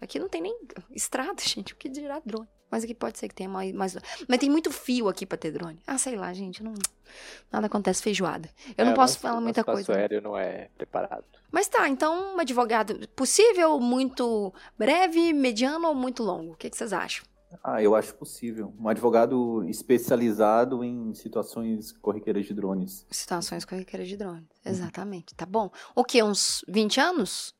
aqui não tem nem estrada, *laughs* gente. O que dirá drone? Mas aqui pode ser que tenha mais, mais. Mas tem muito fio aqui pra ter drone. Ah, sei lá, gente. Não, nada acontece feijoada. Eu É, não o posso nosso- falar o muita coisa. espaço aéreo não é preparado. Mas tá, então um advogado possível, muito breve, mediano ou muito longo? O que, que vocês acham? Ah, eu acho possível. Um advogado especializado em situações corriqueiras de drones. Situações corriqueiras de drone. Exatamente. Tá bom. O quê? Uns 20 anos?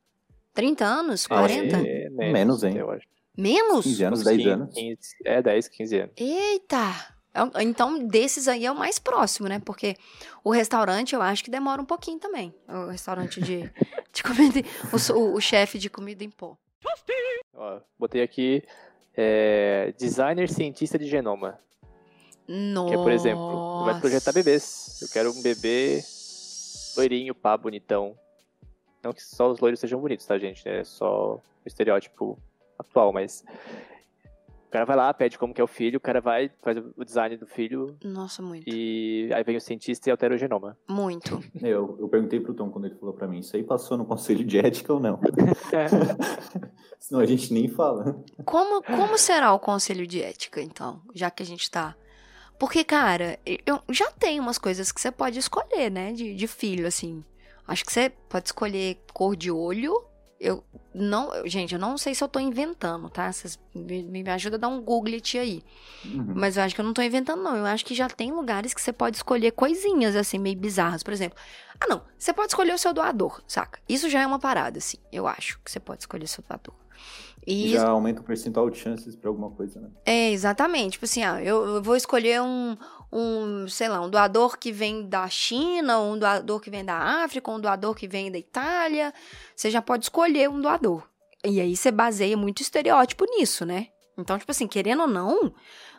30 anos? 40? É, Menos, hein? Eu acho. Menos? 15 anos, Uns 10 15, anos. 15, é, 10, 15 anos. Eita! É- Então, desses aí é o mais próximo, né? Porque o restaurante eu acho que demora um pouquinho também. O restaurante de, *laughs* de comida. O, o, o chefe de comida em pó. Ó, botei aqui é, designer cientista de genoma. Nossa. Que é, por exemplo, vai projetar bebês. Eu quero um bebê loirinho, pá, bonitão. Não que só os loiros sejam bonitos, tá, gente? É só o estereótipo atual, mas. O cara vai lá, pede como que é o filho, o cara vai, faz o design do filho Nossa, muito. e aí vem o cientista e altera o genoma. Muito. *laughs* Eu, eu perguntei pro Tom quando ele falou pra mim, isso aí passou no conselho de ética ou não? *laughs* *laughs* Senão a gente nem fala. Como, como será o conselho de ética, então? Já que a gente tá. Porque, cara, eu já tenho umas coisas que você pode escolher, né? De, de filho, assim. Acho que você pode escolher cor de olho. Eu não. Gente, eu não sei se eu tô inventando, tá? Vocês me, me ajudam a dar um Google aí. Uhum. Mas eu acho que eu não tô inventando, não. Eu acho que já tem lugares que você pode escolher coisinhas, assim, meio bizarras. Por exemplo, ah, não. Você pode escolher o seu doador, saca? Isso já é uma parada, assim. Eu acho que você pode escolher o seu doador. E Já aumenta o percentual de chances pra alguma coisa, né? É, exatamente. Tipo assim, ah, eu, eu vou escolher um, um, sei lá, um doador que vem da China, um doador que vem da África, um doador que vem da Itália. Você já pode escolher um doador. E aí você baseia muito estereótipo nisso, né? Então, tipo assim, querendo ou não,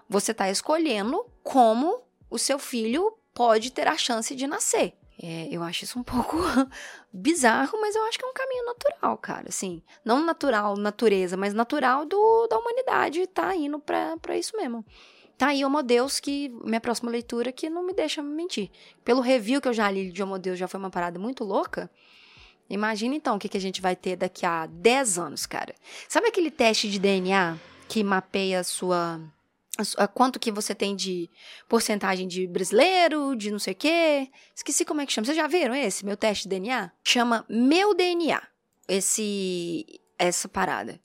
você tá escolhendo como o seu filho pode ter a chance de nascer. É, eu acho isso um pouco *laughs* bizarro, mas eu acho que é um caminho natural, cara. Assim, não natural, natureza, mas natural do, da humanidade tá indo pra, pra isso mesmo. Tá aí Homo Deus, que minha próxima leitura que não me deixa mentir. Pelo review que eu já li de Homo Deus, já foi uma parada muito louca. Imagina então o que, que a gente vai ter daqui a 10 anos, cara. Sabe aquele teste de DNA que mapeia a sua quanto que você tem de porcentagem de brasileiro, de não sei o quê. Esqueci como é que chama. Vocês já viram esse, meu teste de DNA? Chama Meu DNA, esse, essa parada.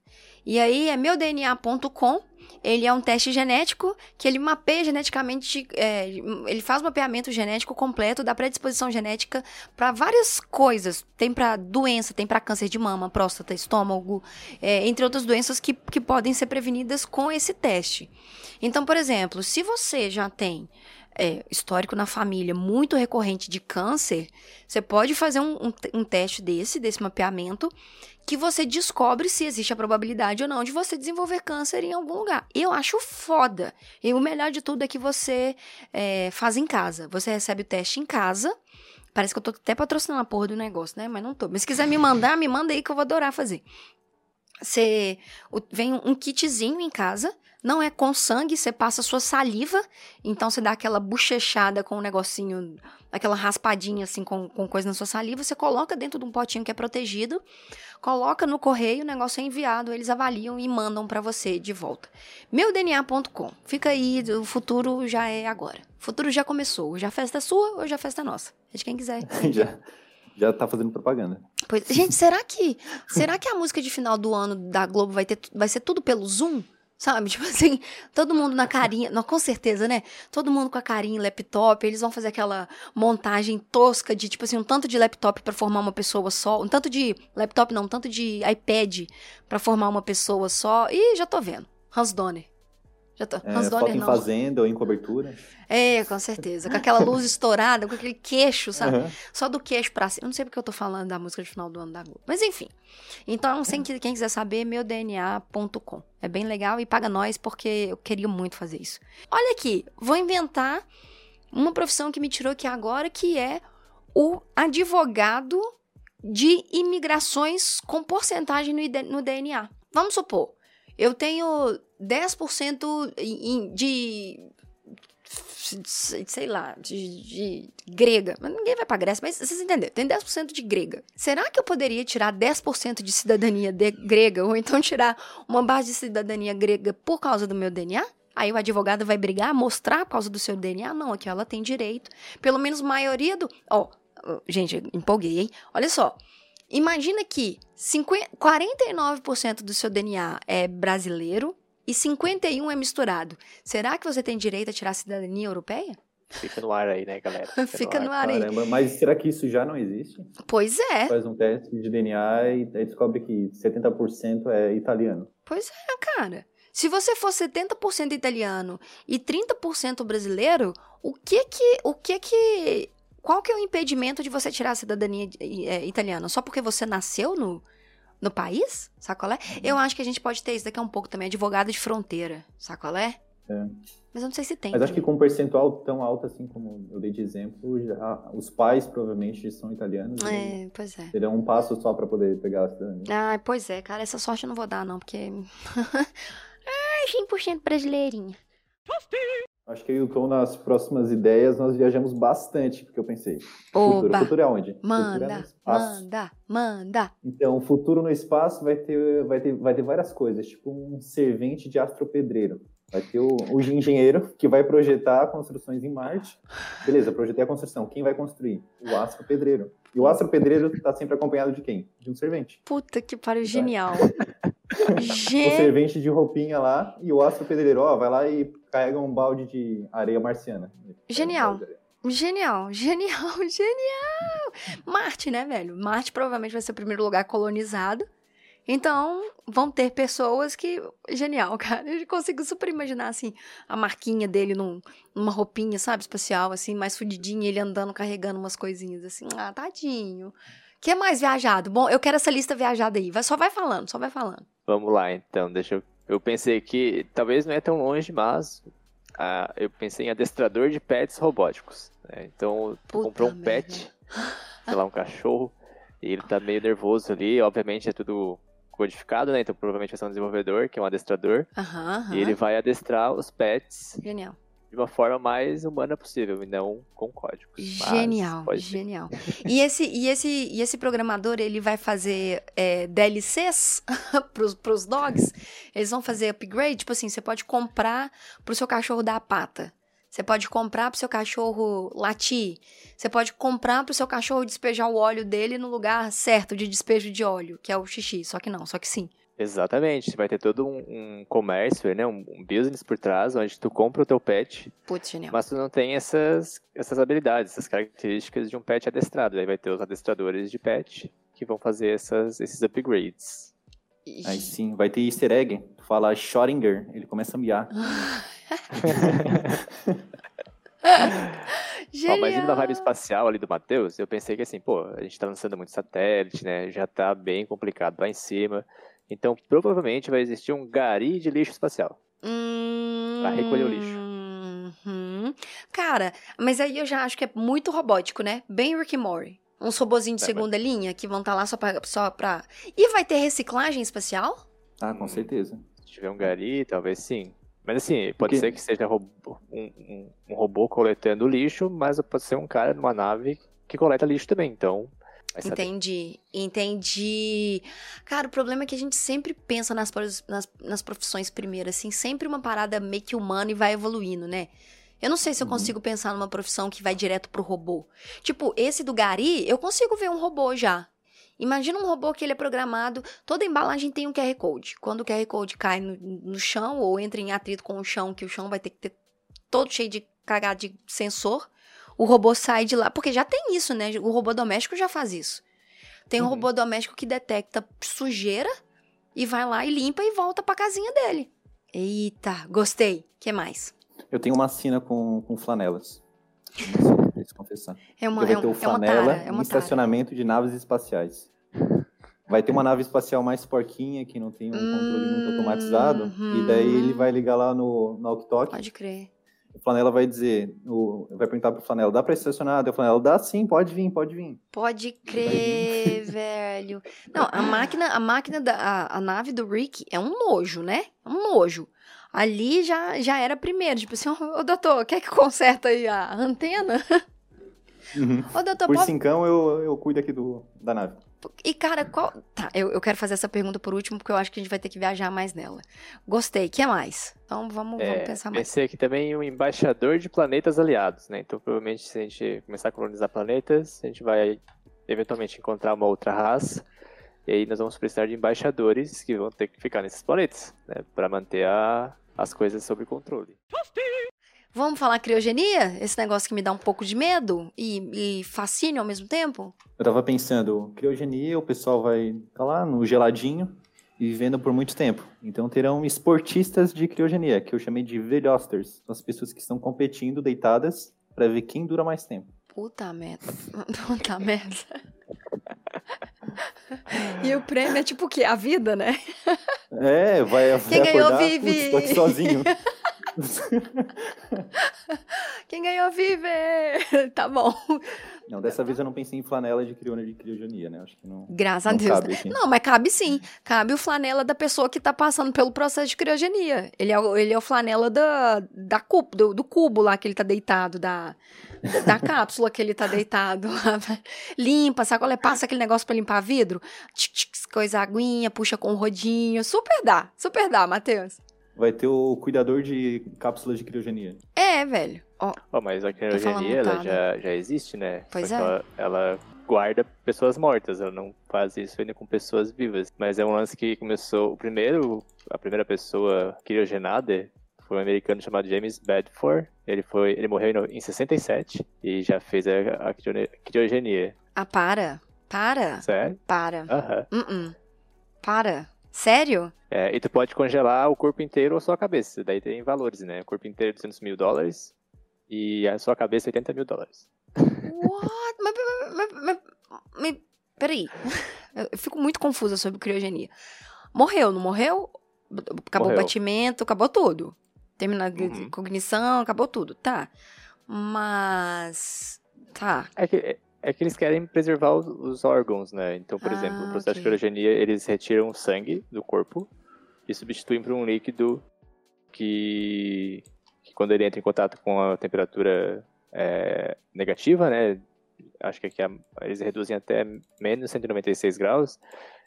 E aí é meudna.com ele é um teste genético que ele mapeia geneticamente, é, ele faz um mapeamento genético completo da predisposição genética para várias coisas. Tem para doença, tem para câncer de mama, próstata, estômago, é, entre outras doenças que, que podem ser prevenidas com esse teste. Então, por exemplo, se você já tem é, histórico na família muito recorrente de câncer, você pode fazer um, um, um, teste desse, desse mapeamento, que você descobre se existe a probabilidade ou não de você desenvolver câncer em algum lugar. Eu acho foda. E o melhor de tudo é que você é, faz em casa. Você recebe o teste em casa. Parece que eu tô até patrocinando a porra do negócio, né? Mas não tô. Mas se quiser me mandar, me manda aí que eu vou adorar fazer. Você vem um kitzinho em casa não é com sangue, você passa sua saliva, então você dá aquela bochechada com um negocinho, aquela raspadinha assim com, com coisa na sua saliva, você coloca dentro de um potinho que é protegido, coloca no correio, o negócio é enviado, eles avaliam e mandam para você de volta. Meudna.com. Fica aí, o futuro já é agora. O futuro já começou. Hoje a festa é sua, hoje a festa é nossa. É de quem quiser. *laughs* já, já tá fazendo propaganda. Pois, gente, será que será que a música de final do ano da Globo vai, ter, vai ser tudo pelo Zoom? Sabe? *laughs* Tipo assim, todo mundo na carinha. Não, com certeza, né? Todo mundo com a carinha em laptop. Eles vão fazer aquela montagem tosca de, tipo assim, um tanto de laptop para formar uma pessoa só. Um tanto de laptop, não, um tanto de iPad para formar uma pessoa só. E já tô vendo. Hans Donner. Já tô. É, Hans Donner, em fazenda ou em cobertura. É, com certeza. Com aquela luz *laughs* estourada, com aquele queixo, sabe? Uhum. Só do queixo pra cima. Eu não sei porque eu tô falando da música de final do ano da Globo. Mas enfim. Então, sem que quem quiser saber, meudna.com. É bem legal e paga nós porque eu queria muito fazer isso. Olha aqui, vou inventar uma profissão que me tirou aqui agora, que é o advogado de imigrações com porcentagem no DNA. Vamos supor, eu tenho 10% de sei lá, de, de, grega. Mas ninguém vai pra Grécia, mas vocês entenderam, tem 10% de grega. Será que eu poderia tirar 10% de cidadania de grega, ou então tirar uma base de cidadania grega por causa do meu DNA? Aí o advogado vai brigar, mostrar por causa do seu DNA? Não, aqui ela tem direito. Pelo menos maioria do. Ó, oh, gente, empolguei, hein? Olha só. Imagina que 50, 49% do seu DNA é brasileiro e 51 é misturado. Será que você tem direito a tirar a cidadania europeia? Fica no ar aí, né, galera? *laughs* Fica, Fica no, ar, no ar aí. Caramba, mas será que isso já não existe? Pois é. Faz um teste de DNA e descobre que 70% é italiano. Pois é, cara. Se você for 70% italiano e 30% brasileiro, o que que, o que que qual que é o impedimento de você tirar a cidadania é, italiana? Só porque você nasceu no, no país? Sacolé? Uhum. Eu acho que a gente pode ter isso daqui a um pouco também, advogado de fronteira, sacolé? É. Mas eu não sei se tem. Mas acho que com um percentual tão alto assim como eu dei de exemplo, já, os pais provavelmente são italianos. É, pois é. Terão um passo só para poder pegar a cidadania. Ah, pois é, cara, essa sorte eu não vou dar não, porque... *laughs* Ai, 100% brasileirinha. Acho que eu tô nas próximas ideias, nós viajamos bastante, porque eu pensei. Oba. Futuro, futuro é onde? Manda, é manda, manda. Então, futuro no espaço vai ter, vai, ter, vai ter várias coisas, tipo um servente de astropedreiro. Vai ter o, o engenheiro que vai projetar construções em Marte. Beleza, projetei a construção. Quem vai construir? O astro pedreiro. E o astro pedreiro está sempre acompanhado de quem? De um servente. Puta que pariu, genial. *laughs* o servente de roupinha lá e o astro pedreiro, ó, vai lá e carrega um balde de areia marciana. Genial. Genial, genial, *laughs* genial! Marte, né, velho? Marte provavelmente vai ser o primeiro lugar colonizado. Então, vão ter pessoas que. Genial, *laughs* cara. Eu consigo super imaginar, assim, a marquinha dele num, numa roupinha, sabe, espacial, assim, mais fudidinha, ele andando carregando umas coisinhas, assim. Ah, tadinho. que é mais viajado? Bom, eu quero essa lista viajada aí. Vai, só vai falando, só vai falando. Vamos lá, então. Deixa eu. Eu pensei que talvez não é tão longe, mas ah, eu pensei em adestrador de pets robóticos. Né? Então, tu comprou um merda. pet, sei lá, um cachorro, e ele tá meio nervoso ali. Obviamente é tudo codificado, né? Então provavelmente vai ser um desenvolvedor, que é um adestrador. E ele vai adestrar os pets. Genial. De uma forma mais humana possível, e não com códigos. Genial, genial. E esse, e, esse, e esse programador, ele vai fazer é, DLCs *laughs* pros, pros dogs? Eles vão fazer upgrade? Tipo assim, você pode comprar pro seu cachorro dar a pata. Você pode comprar pro seu cachorro latir. Você pode comprar pro seu cachorro despejar o óleo dele no lugar certo de despejo de óleo, que é o xixi. Só que não, só que sim. Exatamente. Vai ter todo um, um comércio, né? Um, um, business por trás, onde tu compra o teu pet. Putz. Mas tu não tem essas, essas habilidades, essas características de um pet adestrado. Aí vai ter os adestradores de pet que vão fazer essas, esses upgrades. Aí sim, vai ter easter egg. Tu fala Schrödinger, ele começa a miar. *laughs* Ó, mas indo na vibe espacial ali do Matheus, eu pensei que assim, pô, a gente tá lançando muito satélite, né? Já tá bem complicado lá em cima. Então, provavelmente vai existir um gari de lixo espacial. Hum... Pra recolher o lixo. Uhum. Cara, mas aí eu já acho que é muito robótico, né? Bem Rick and Morty. Uns robozinhos de segunda mas... linha que vão estar tá lá só pra, só pra. E vai ter reciclagem espacial? Ah, com certeza. Se tiver um gari, talvez sim. Mas assim, pode ser que seja um, um, um, robô coletando lixo, mas pode ser um cara numa nave que coleta lixo também. Então. Entendi, entendi. Cara, o problema é que a gente sempre pensa nas, nas, nas profissões primeiro, assim, sempre uma parada meio que humana e vai evoluindo, né? Eu não sei se eu uhum. consigo pensar numa profissão que vai direto pro robô. Tipo, esse do Gari, eu consigo ver um robô já. Imagina um robô que ele é programado, toda embalagem tem um QR Code. Quando o QR Code cai no, no chão ou entra em atrito com o chão, que o chão vai ter que ter todo cheio de cagada de sensor, o robô sai de lá. Porque já tem isso, né? O robô doméstico já faz isso. Tem um uhum. robô doméstico que detecta sujeira e vai lá e limpa e volta pra casinha dele. Eita, gostei. que mais? Eu tenho uma cena com, com flanelas. Preciso confessar. É uma, é ter o flanela é uma estacionamento de naves espaciais. Vai ter uma nave espacial mais porquinha, que não tem um controle muito automatizado. E daí ele vai ligar lá no, no Oktok. Pode crer. O Flanela vai dizer, o, vai perguntar pro Flanela, dá pra estacionar? Daí o Flanela, dá sim, pode vir, pode vir. Pode crer, *laughs* velho. Não, a máquina, a máquina da, a, a, nave do Rick é um nojo, né? É um nojo. Ali já, já era primeiro, tipo assim, ô, doutor, quer que conserta aí a antena? Uhum. Ô, doutor, Por pode... cincão eu, eu cuido aqui do, da nave. E, cara, qual. Tá, eu, eu quero fazer essa pergunta por último, porque eu acho que a gente vai ter que viajar mais nela. Gostei. O que mais? Então vamos, é, vamos pensar mais. Pensei aqui também um embaixador de planetas aliados, né? Então, provavelmente, se a gente começar a colonizar planetas, a gente vai eventualmente encontrar uma outra raça. E aí nós vamos precisar de embaixadores que vão ter que ficar nesses planetas, né? Para manter a, as coisas sob controle. Vamos falar criogenia? Esse negócio que me dá um pouco de medo e, e fascínio ao mesmo tempo? Eu tava pensando, criogenia, o pessoal vai estar tá lá no geladinho e vivendo por muito tempo. Então terão esportistas de criogenia, que eu chamei de velhosters. São as pessoas que estão competindo deitadas para ver quem dura mais tempo. Puta merda. *laughs* Puta merda. *laughs* E o prêmio é tipo o quê? A vida, né? É, vai, vai Quem ganhou acordar, vive. Putz, tô aqui sozinho. *laughs* Quem ganhou vive! tá bom. Não, dessa vez eu não pensei em flanela de criona de criogenia, né? Acho que não. Graças não a Deus. Cabe não, mas cabe sim. Cabe o flanela da pessoa que tá passando pelo processo de criogenia. Ele é, ele é o flanela da, da cubo, do, do cubo lá que ele tá deitado, da, da *laughs* cápsula que ele tá deitado. *laughs* Limpa, sabe qual é? Passa aquele negócio pra limpar vidro. Tch, tch, coisa aguinha, puxa com o rodinho. Super dá, super dá, Matheus. Vai ter o cuidador de cápsulas de criogenia. É, velho. Ó, Oh, mas a criogenia ela já, já existe, né? Pois é. Ela, ela guarda pessoas mortas, ela não faz isso ainda com pessoas vivas. Mas é um lance que começou. O primeiro, a primeira pessoa criogenada foi um americano chamado James Bedford. Ele foi, ele morreu em no- em 67 e já fez a, a criogenia. ah, para. Para. Sério? Para. Aham. Uh-uh. Para. Sério? É, e tu pode congelar o corpo inteiro ou só a cabeça. Daí tem valores, né? O corpo inteiro 200 mil dólares e a sua cabeça 80 mil dólares. What? Mas, mas, mas, mas- peraí. Eu fico muito confusa sobre criogenia. Morreu, não morreu? Acabou Morreu. o batimento, acabou tudo. Termina a Uhum. cognição, acabou tudo. Tá. Mas. Tá. É que, é que eles querem preservar os, os órgãos, né? Então, por Ah, exemplo, o processo ok. de criogenia, eles retiram o sangue do corpo e substituem por um líquido que quando ele entra em contato com a temperatura é, negativa, né? Acho que aqui a- eles reduzem até menos 196 graus.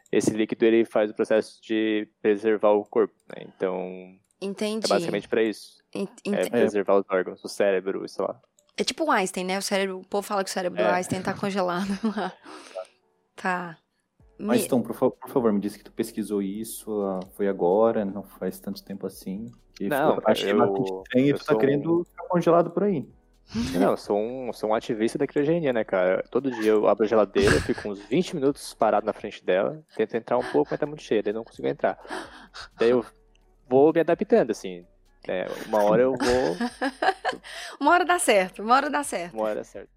Esse líquido ele faz o processo de preservar o corpo, né? Então, Entendi. é basicamente para isso. En- É preservar os órgãos, o cérebro, sei lá. É tipo o Einstein, né? O cérebro, o povo fala que o cérebro do É. Einstein tá *laughs* congelado lá. Tá. Mas Me- então, por, fa- por favor, me disse que tu pesquisou isso, ah, foi agora, não faz tanto tempo assim. E Não, ficou- achei eu- bastante estranho e tu tá querendo ficar congelado por aí. *laughs* Não, eu sou um, sou um ativista da criogenia, né, cara? Todo dia eu abro a geladeira, fico uns 20 minutos parado na frente dela, tento entrar um pouco, mas tá muito cheio, daí não consigo entrar. Daí eu vou me adaptando, assim. É, uma hora eu vou, *laughs* Uma hora dá certo, uma hora dá certo. uma hora é certo.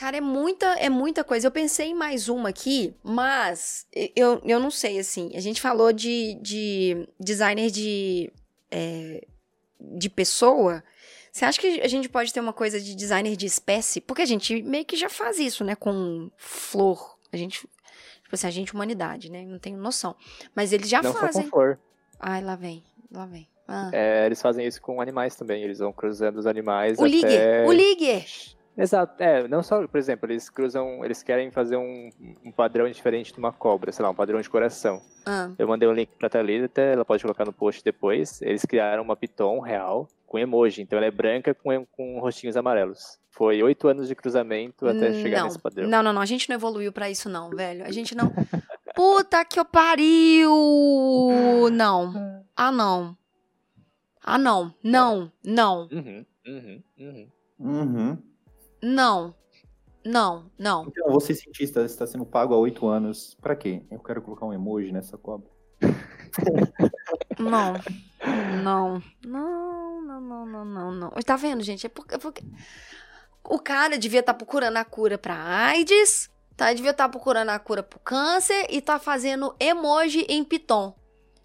Cara, é muita, é muita coisa. Eu pensei em mais uma aqui, mas eu, eu não sei, assim. A gente falou de, de designer de, é, de pessoa. Você acha que a gente pode ter uma coisa de designer de espécie? Porque a gente meio que já faz isso, né? Com flor. A gente. Tipo assim, a gente, humanidade, né? Não tenho noção. Mas eles já não só fazem. com flor. Ai, lá vem, lá vem. Ah. É, eles fazem isso com animais também, eles vão cruzando os animais o até... Liger, o Liger. Exato, é, não só, por exemplo, eles cruzam, eles querem fazer um, um padrão diferente de uma cobra, sei lá, um padrão de coração. Ah, Eu mandei um link pra Thalita, ela pode colocar no post depois. Eles criaram uma Python real com emoji, então ela é branca com, com rostinhos amarelos. Foi oito anos de cruzamento até chegar não. nesse padrão. Não, não, não. A gente não evoluiu pra isso, não, velho. A gente não. Puta que eu pariu! Não. Ah, não. Ah, não. Não. Não. Uhum, uhum, uhum. Uhum. Não. Não. Não. Então, você cientista, está sendo pago há oito anos. Pra quê? Eu quero colocar um emoji nessa cobra. Não. *laughs* Não. Não, não, não, não, não, não. Tá vendo, gente? É porque, é porque... O cara devia estar procurando a cura pra AIDS, tá? Devia estar procurando a cura pro câncer e tá fazendo emoji em Python.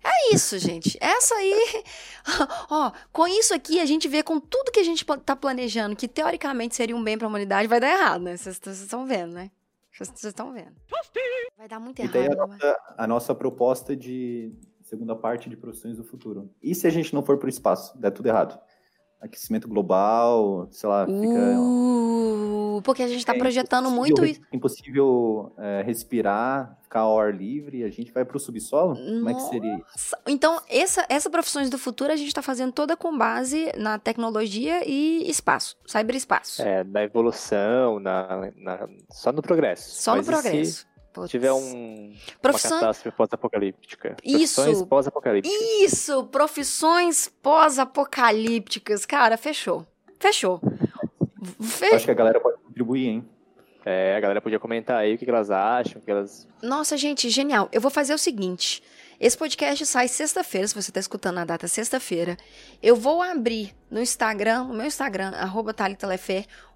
É isso, gente. Essa aí. *laughs* Ó, com isso aqui, a gente vê com tudo que a gente tá planejando, que teoricamente seria um bem pra humanidade, vai dar errado, né? Vocês estão vendo, né? Vocês estão vendo. Vai dar muito E daí a errado. nossa, a nossa proposta de segunda parte de profissões do futuro. E se a gente não for pro espaço? Der tudo errado. Aquecimento global, sei lá, fica. Uh, porque a gente tá é projetando muito isso. Impossível é, respirar, ficar ao ar livre, a gente vai pro subsolo? Como é que seria isso? Nossa, Então, essa, essa profissões do futuro a gente tá fazendo toda com base na tecnologia e espaço, cyberespaço. É, na evolução, na, na- só no progresso. Só Mas no progresso. Putz. tiver um, uma Profissão- catástrofe pós-apocalíptica. Isso. Pós-apocalípticas. Isso, profissões pós-apocalípticas. Cara, fechou. Fechou. Acho que a galera pode contribuir, hein? É, a galera podia comentar aí o que elas acham, o que elas Nossa, gente, genial. Eu vou fazer o seguinte. Esse podcast sai sexta-feira, se você tá escutando na data sexta-feira. Eu vou abrir no Instagram, no meu Instagram, arroba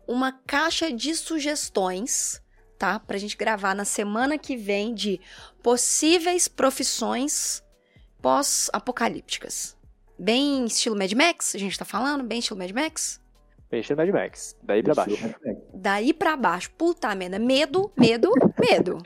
uma caixa de sugestões, tá? Pra gente gravar na semana que vem de possíveis profissões pós-apocalípticas. Bem estilo Mad Max, a gente tá falando? Bem estilo Mad Max? Peixe Mad Max. Daí pra baixo. Daí pra baixo, puta merda, medo, medo, medo.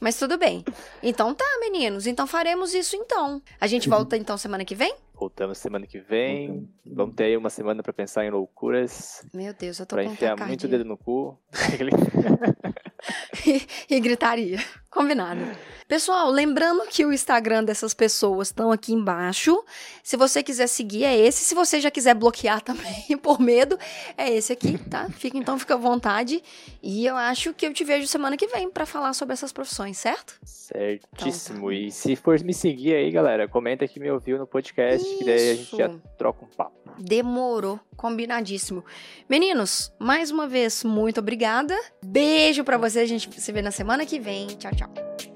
Mas tudo bem. Então tá, meninos. Então faremos isso então. A gente *laughs* volta então semana que vem? Voltamos semana que vem. Vamos ter aí uma semana pra pensar em loucuras. Meu Deus, eu tô Pra com enfiar muito dedo no cu. *laughs* *laughs* e, e gritaria. Combinado. Pessoal, lembrando que o Instagram dessas pessoas estão aqui embaixo. Se você quiser seguir, é esse. Se você já quiser bloquear *laughs* também, por medo, é esse aqui, tá? Fica, então fica à vontade. E eu acho que eu te vejo semana que vem para falar sobre essas profissões, certo? Certíssimo. Então, tá. E se for me seguir aí, galera, comenta que me ouviu no podcast, Isso. que daí a gente já troca um papo. Demorou. Combinadíssimo. Meninos, mais uma vez, muito obrigada. Beijo para vocês. A gente se vê na semana que vem. Tchau, tchau.